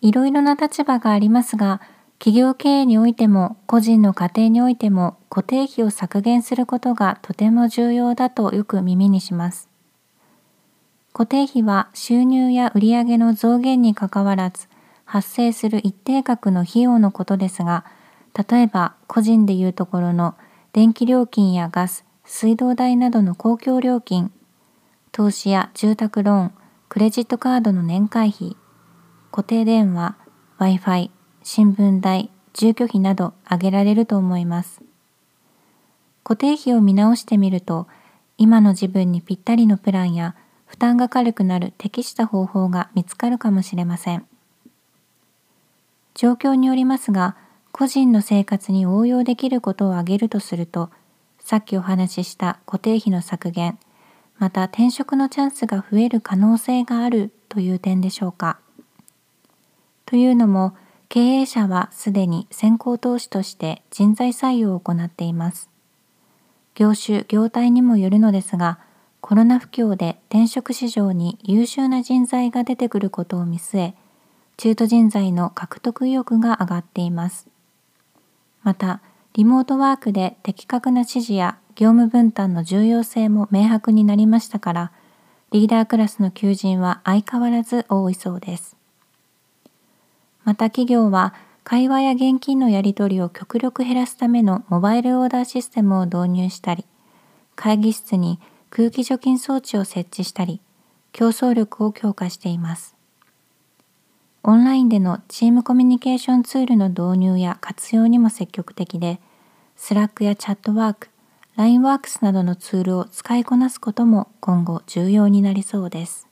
いろいろな立場がありますが、企業経営においても個人の家庭においても固定費を削減することがとても重要だとよく耳にします。固定費は収入や売上の増減にかかわらず発生する一定額の費用のことですが、例えば個人でいうところの電気料金やガス、水道代などの公共料金、投資や住宅ローン、クレジットカードの年会費、固定電話、Wi-Fi、新聞代、住居費など挙げられると思います。固定費を見直してみると、今の自分にぴったりのプランや負担が軽くなる適した方法が見つかるかもしれません。状況によりますが、個人の生活に応用できることを挙げるとすると、さっきお話しした固定費の削減、また転職のチャンスが増える可能性があるという点でしょうか。というのも、経営者はすでに先行投資として人材採用を行っています。業種、業態にもよるのですが、コロナ不況で転職市場に優秀な人材が出てくることを見据え、中途人材の獲得意欲が上がっています。また、リモートワークで的確な指示や業務分担の重要性も明白になりましたから、リーダークラスの求人は相変わらず多いそうです。また企業は会話や現金のやり取りを極力減らすためのモバイルオーダーシステムを導入したり、会議室に空気除菌装置を設置したり、競争力を強化しています。オンラインでのチームコミュニケーションツールの導入や活用にも積極的で、スラックやチャットワーク、LINE ワークスなどのツールを使いこなすことも今後重要になりそうです。